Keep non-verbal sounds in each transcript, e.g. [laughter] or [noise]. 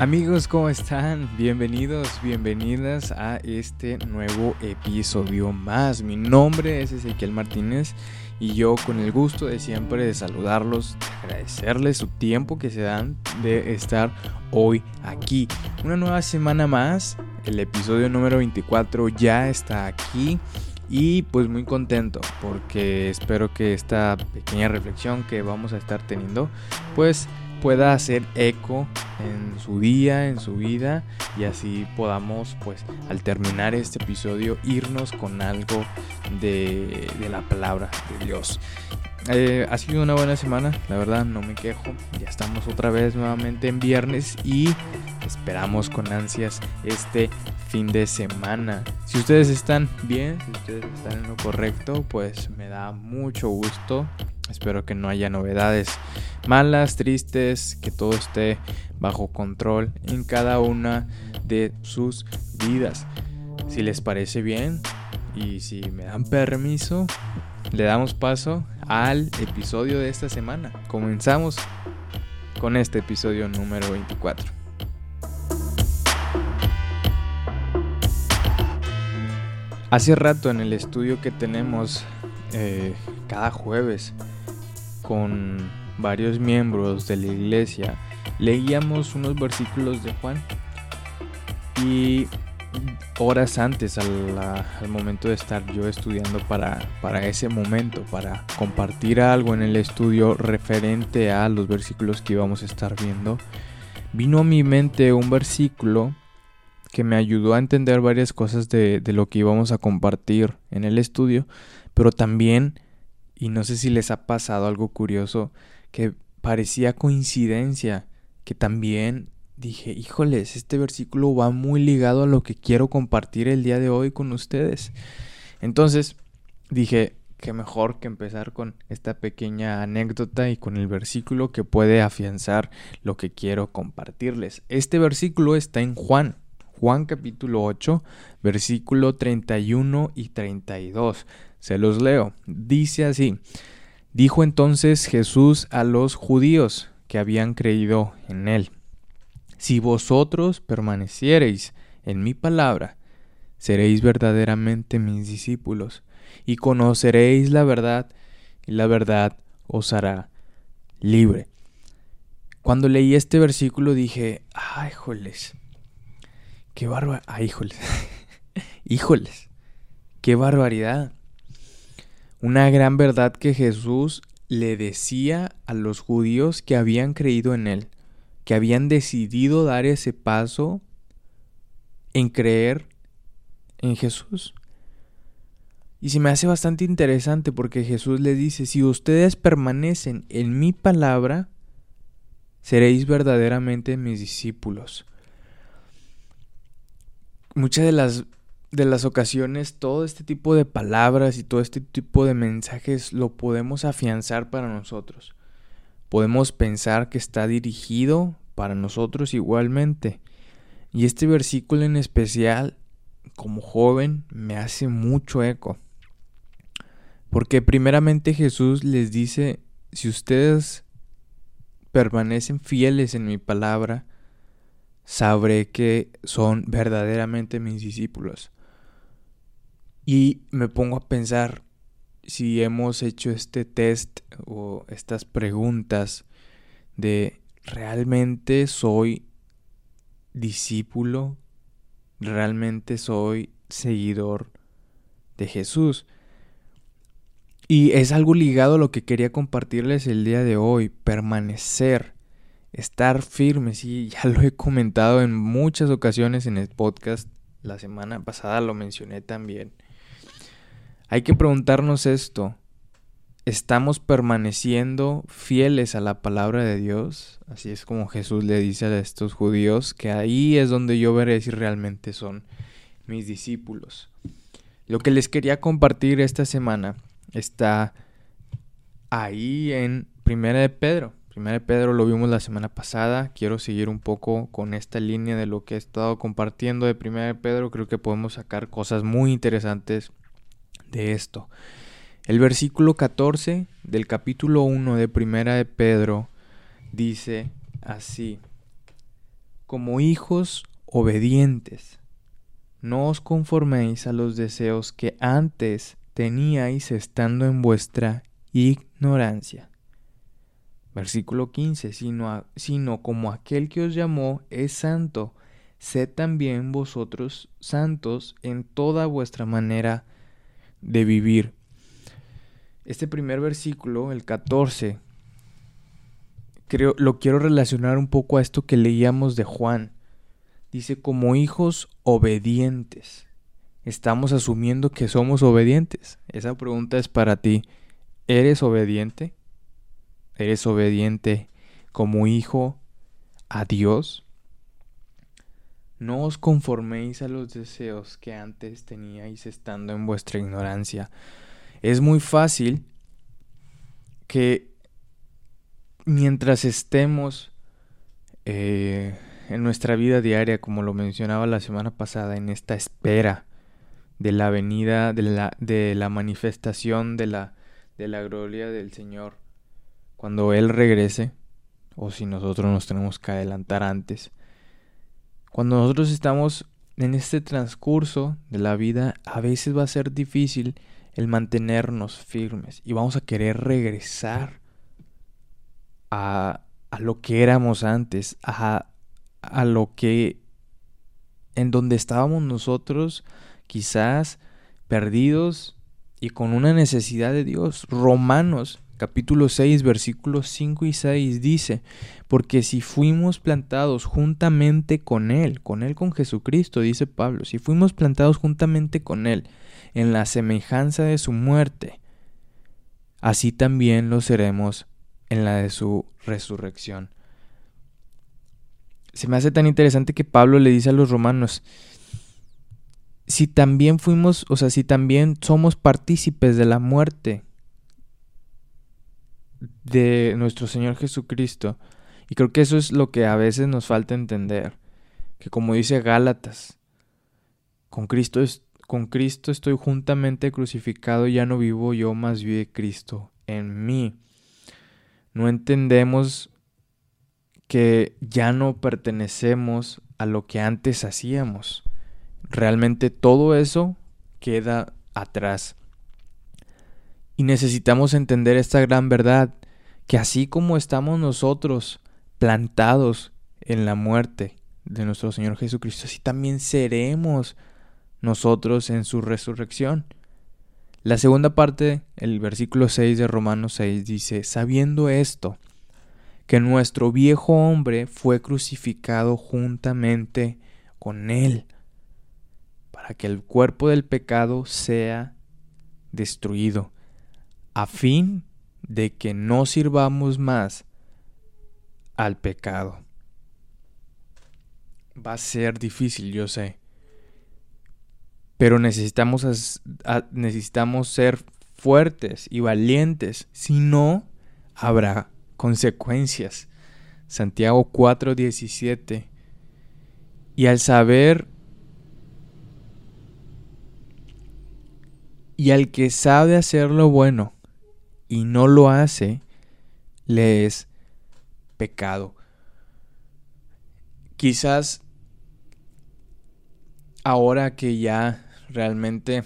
Amigos, ¿cómo están? Bienvenidos, bienvenidas a este nuevo episodio más. Mi nombre es Ezequiel Martínez y yo con el gusto de siempre de saludarlos, de agradecerles su tiempo que se dan de estar hoy aquí. Una nueva semana más, el episodio número 24 ya está aquí. Y pues muy contento porque espero que esta pequeña reflexión que vamos a estar teniendo pues pueda hacer eco en su día, en su vida y así podamos pues al terminar este episodio irnos con algo de, la palabra de Dios. Eh, ha sido una buena semana, la verdad no me quejo. Ya estamos otra vez nuevamente en viernes y esperamos con ansias este fin de semana. Si ustedes están bien, si ustedes están en lo correcto, pues me da mucho gusto Espero que no haya novedades malas, tristes, que todo esté bajo control en cada una de sus vidas. Si les parece bien y si me dan permiso, le damos paso al episodio de esta semana. Comenzamos con este episodio número 24. Hace rato en el estudio que tenemos eh, cada jueves con varios miembros de la iglesia, leíamos unos versículos de Juan y horas antes al, momento de estar yo estudiando para, ese momento, para compartir algo en el estudio referente a los versículos que íbamos a estar viendo, vino a mi mente un versículo que me ayudó a entender varias cosas de lo que íbamos a compartir en el estudio, pero también y no sé si les ha pasado algo curioso que parecía coincidencia, que también dije, híjoles, este versículo va muy ligado a lo que quiero compartir el día de hoy con ustedes. Entonces dije, qué mejor que empezar con esta pequeña anécdota y con el versículo que puede afianzar lo que quiero compartirles. Este versículo está en Juan, Juan capítulo 8, versículo 31 y 32. Se los leo. Dice así. Dijo entonces Jesús a los judíos que habían creído en él. Si vosotros permaneciereis en mi palabra, seréis verdaderamente mis discípulos, y conoceréis la verdad, y la verdad os hará libre. Cuando leí este versículo dije, ay, híjoles, qué bárbaro, ay, [laughs] híjoles, qué barbaridad. Una gran verdad que Jesús le decía a los judíos que habían creído en Él, que habían decidido dar ese paso en creer en Jesús. Y se me hace bastante interesante porque Jesús le dice, si ustedes permanecen en mi palabra, seréis verdaderamente mis discípulos. Muchas de las de las ocasiones todo este tipo de palabras y todo este tipo de mensajes lo podemos afianzar para nosotros. Podemos pensar que está dirigido para nosotros igualmente. Y este versículo en especial, como joven, me hace mucho eco. Porque primeramente Jesús les dice, si ustedes permanecen fieles en mi palabra, sabré que son verdaderamente mis discípulos. Y me pongo a pensar si hemos hecho este test o estas preguntas de realmente soy discípulo, realmente soy seguidor de Jesús. Y es algo ligado a lo que quería compartirles el día de hoy, permanecer, estar firmes. Y ya lo he comentado en muchas ocasiones en el podcast, la semana pasada lo mencioné también. Hay que preguntarnos esto. ¿Estamos permaneciendo fieles a la palabra de Dios? Así es como Jesús le dice a estos judíos, que ahí es donde yo veré si realmente son mis discípulos. Lo que les quería compartir esta semana está ahí en Primera de Pedro. Primera de Pedro lo vimos la semana pasada. Quiero seguir un poco con esta línea de lo que he estado compartiendo de Primera de Pedro. Creo que podemos sacar cosas muy interesantes de esto. El versículo 14 del capítulo 1 de Primera de Pedro dice así: como hijos obedientes. No os conforméis a los deseos que antes teníais estando en vuestra ignorancia. Versículo 15, sino, sino como aquel que os llamó es santo, sed también vosotros santos en toda vuestra manera vivir. Este primer versículo, el 14, creo, lo quiero relacionar un poco a esto que leíamos de Juan. Dice, como hijos obedientes. Estamos asumiendo que somos obedientes. Esa pregunta es para ti. ¿Eres obediente? ¿Eres obediente como hijo a Dios? No os conforméis a los deseos que antes teníais estando en vuestra ignorancia. Es muy fácil que mientras estemos eh, en nuestra vida diaria, como lo mencionaba la semana pasada, en esta espera de la venida, de la, de la manifestación de la, de la gloria del Señor, cuando Él regrese, o si nosotros nos tenemos que adelantar antes, cuando nosotros estamos en este transcurso de la vida, a veces va a ser difícil el mantenernos firmes y vamos a querer regresar a, a lo que éramos antes, a, a lo que en donde estábamos nosotros quizás perdidos y con una necesidad de Dios. Romanos capítulo 6, versículos 5 y 6 dice, porque si fuimos plantados juntamente con Él, con Él con Jesucristo, dice Pablo, si fuimos plantados juntamente con Él en la semejanza de su muerte, así también lo seremos en la de su resurrección. Se me hace tan interesante que Pablo le dice a los romanos, si también fuimos, o sea, si también somos partícipes de la muerte de nuestro Señor Jesucristo. Y creo que eso es lo que a veces nos falta entender. Que como dice Gálatas, con Cristo, es, con Cristo estoy juntamente crucificado, ya no vivo yo, más vive Cristo en mí. No entendemos que ya no pertenecemos a lo que antes hacíamos. Realmente todo eso queda atrás. Y necesitamos entender esta gran verdad, que así como estamos nosotros plantados en la muerte de nuestro Señor Jesucristo, así también seremos nosotros en su resurrección. La segunda parte, el versículo 6 de Romanos 6 dice, sabiendo esto, que nuestro viejo hombre fue crucificado juntamente con él, para que el cuerpo del pecado sea destruido a fin de que no sirvamos más al pecado. Va a ser difícil, yo sé. Pero necesitamos, ser fuertes y valientes. Si no, habrá consecuencias. Santiago 4:17. Y al saber y al que sabe hacer lo bueno y no lo hace, le es pecado. Quizás ahora que ya realmente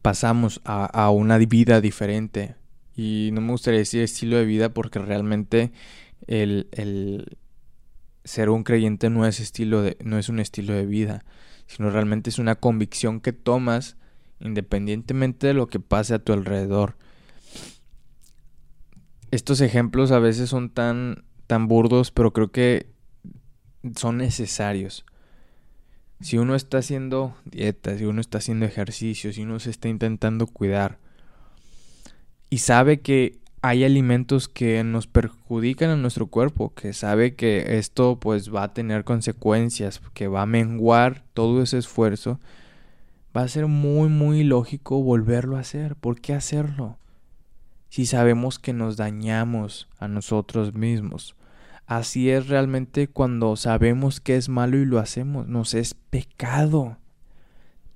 pasamos a, una vida diferente, y no me gustaría decir estilo de vida porque realmente el, el ser un creyente no es, estilo de, no es un estilo de vida, sino realmente es una convicción que tomas independientemente de lo que pase a tu alrededor estos ejemplos a veces son tan, tan burdos, pero creo que son necesarios. Si uno está haciendo dieta, si uno está haciendo ejercicio, si uno se está intentando cuidar y sabe que hay alimentos que nos perjudican a nuestro cuerpo, que sabe que esto pues va a tener consecuencias, que va a menguar todo ese esfuerzo, va a ser muy muy lógico volverlo a hacer. ¿Por qué hacerlo? Si sabemos que nos dañamos a nosotros mismos. Así es realmente cuando sabemos que es malo y lo hacemos, nos es pecado.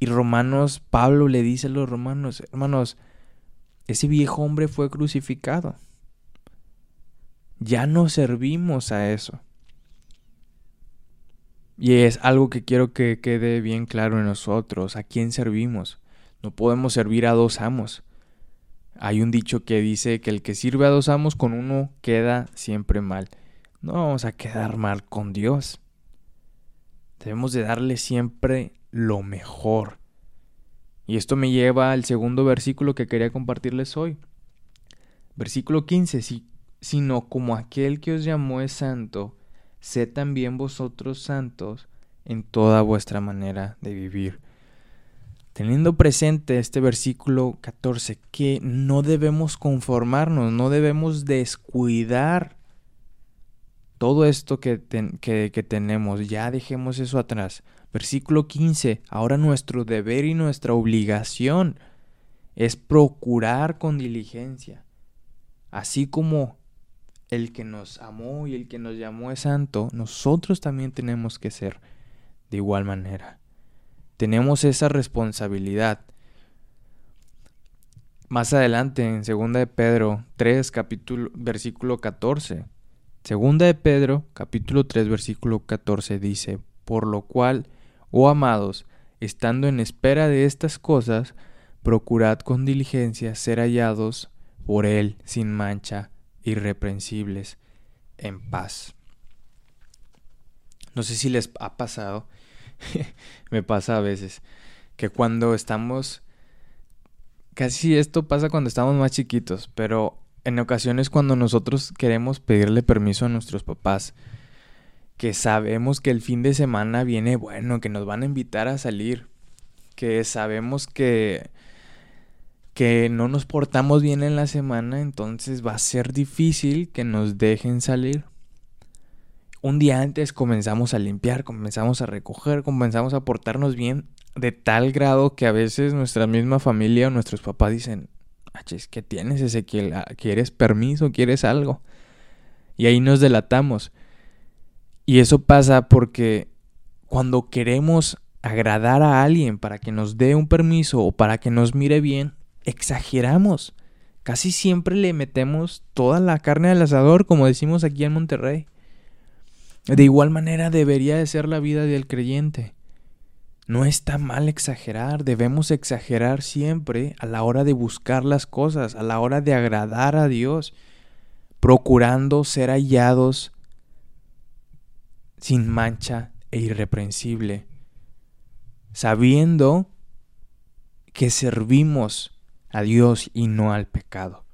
Y Romanos, Pablo le dice a los romanos, hermanos, ese viejo hombre fue crucificado. Ya no servimos a eso. Y es algo que quiero que quede bien claro en nosotros, a quién servimos. No podemos servir a dos amos. Hay un dicho que dice que el que sirve a dos amos con uno queda siempre mal. No vamos a quedar mal con Dios. Debemos de darle siempre lo mejor. Y esto me lleva al segundo versículo que quería compartirles hoy. Versículo 15, sino como aquel que os llamó es santo, sed también vosotros santos en toda vuestra manera de vivir. Teniendo presente este versículo 14, que no debemos conformarnos, no debemos descuidar todo esto que, que, tenemos, ya dejemos eso atrás. Versículo 15, ahora nuestro deber y nuestra obligación es procurar con diligencia, así como el que nos amó y el que nos llamó es santo, nosotros también tenemos que ser de igual manera. Tenemos esa responsabilidad. Más adelante en 2 de Pedro 3 capítulo versículo 14. Segunda de Pedro capítulo 3 versículo 14 dice, "Por lo cual, oh amados, estando en espera de estas cosas, procurad con diligencia ser hallados por él sin mancha irreprensibles, en paz. No sé si les ha pasado, [laughs] me pasa a veces, que cuando estamos, casi esto pasa cuando estamos más chiquitos, pero en ocasiones cuando nosotros queremos pedirle permiso a nuestros papás, que sabemos que el fin de semana viene bueno, que nos van a invitar a salir, que sabemos que que no nos portamos bien en la semana, entonces va a ser difícil que nos dejen salir. Un día antes comenzamos a limpiar, comenzamos a recoger, comenzamos a portarnos bien de tal grado que a veces nuestra misma familia o nuestros papás dicen, ¿qué tienes Ezequiel? Ah, ¿Quieres permiso? ¿Quieres algo? Y ahí nos delatamos. Y eso pasa porque cuando queremos agradar a alguien para que nos dé un permiso o para que nos mire bien, exageramos. Casi siempre le metemos toda la carne al asador, como decimos aquí en Monterrey. De igual manera debería de ser la vida del creyente. No está mal exagerar, debemos exagerar siempre a la hora de buscar las cosas, a la hora de agradar a Dios, procurando ser hallados sin mancha e irreprensible, sabiendo que servimos a Dios y no al pecado.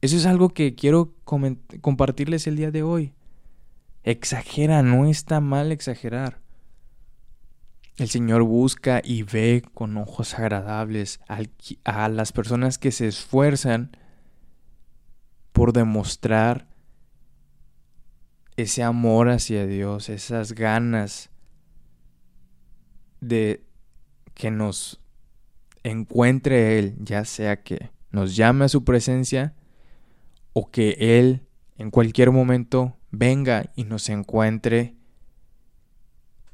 Eso es algo que quiero compartirles el día de hoy. Exagera, no está mal exagerar. El Señor busca y ve con ojos agradables a las personas que se esfuerzan por demostrar ese amor hacia Dios, esas ganas de que nos encuentre Él, ya sea que nos llame a su presencia o que Él en cualquier momento venga y nos encuentre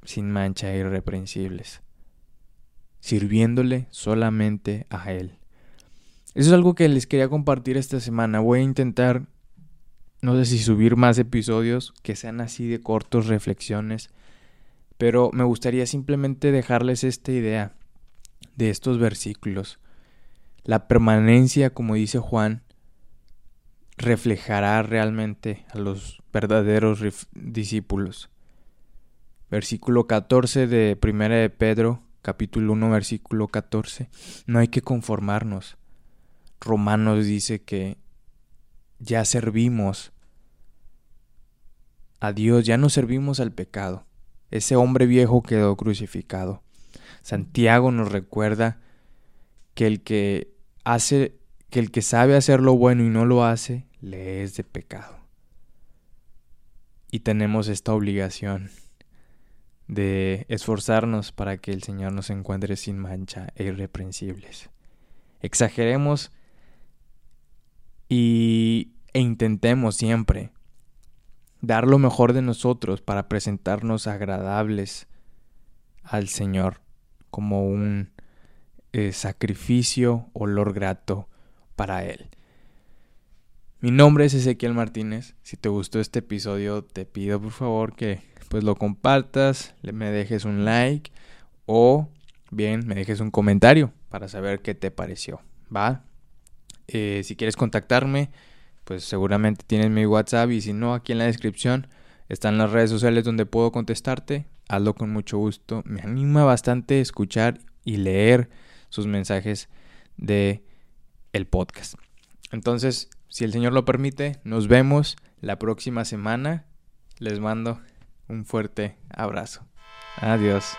sin mancha e irreprensibles, sirviéndole solamente a Él. Eso es algo que les quería compartir esta semana. Voy a intentar, no sé si subir más episodios que sean así de cortos, reflexiones, pero me gustaría simplemente dejarles esta idea de estos versículos. La permanencia, como dice Juan, reflejará realmente a los verdaderos discípulos. Versículo 14 de Primera de Pedro, capítulo 1, versículo 14. No hay que conformarnos. Romanos dice que ya servimos a Dios, ya no servimos al pecado. Ese hombre viejo quedó crucificado. Santiago nos recuerda que el que hace, que el que sabe hacer lo bueno y no lo hace, le es de pecado. Y tenemos esta obligación de esforzarnos para que el Señor nos encuentre sin mancha e irreprensibles. Exageremos y, e intentemos siempre dar lo mejor de nosotros para presentarnos agradables al Señor como un eh, sacrificio, olor grato para Él. Mi nombre es Ezequiel Martínez. Si te gustó este episodio, te pido por favor que pues lo compartas, me dejes un like o bien me dejes un comentario para saber qué te pareció. ¿Va? Eh, si quieres contactarme, pues seguramente tienes mi WhatsApp y si no, aquí en la descripción están las redes sociales donde puedo contestarte. Hazlo con mucho gusto. Me anima bastante escuchar y leer sus mensajes de el podcast. Entonces, si el Señor lo permite, nos vemos la próxima semana. Les mando un fuerte abrazo. Adiós.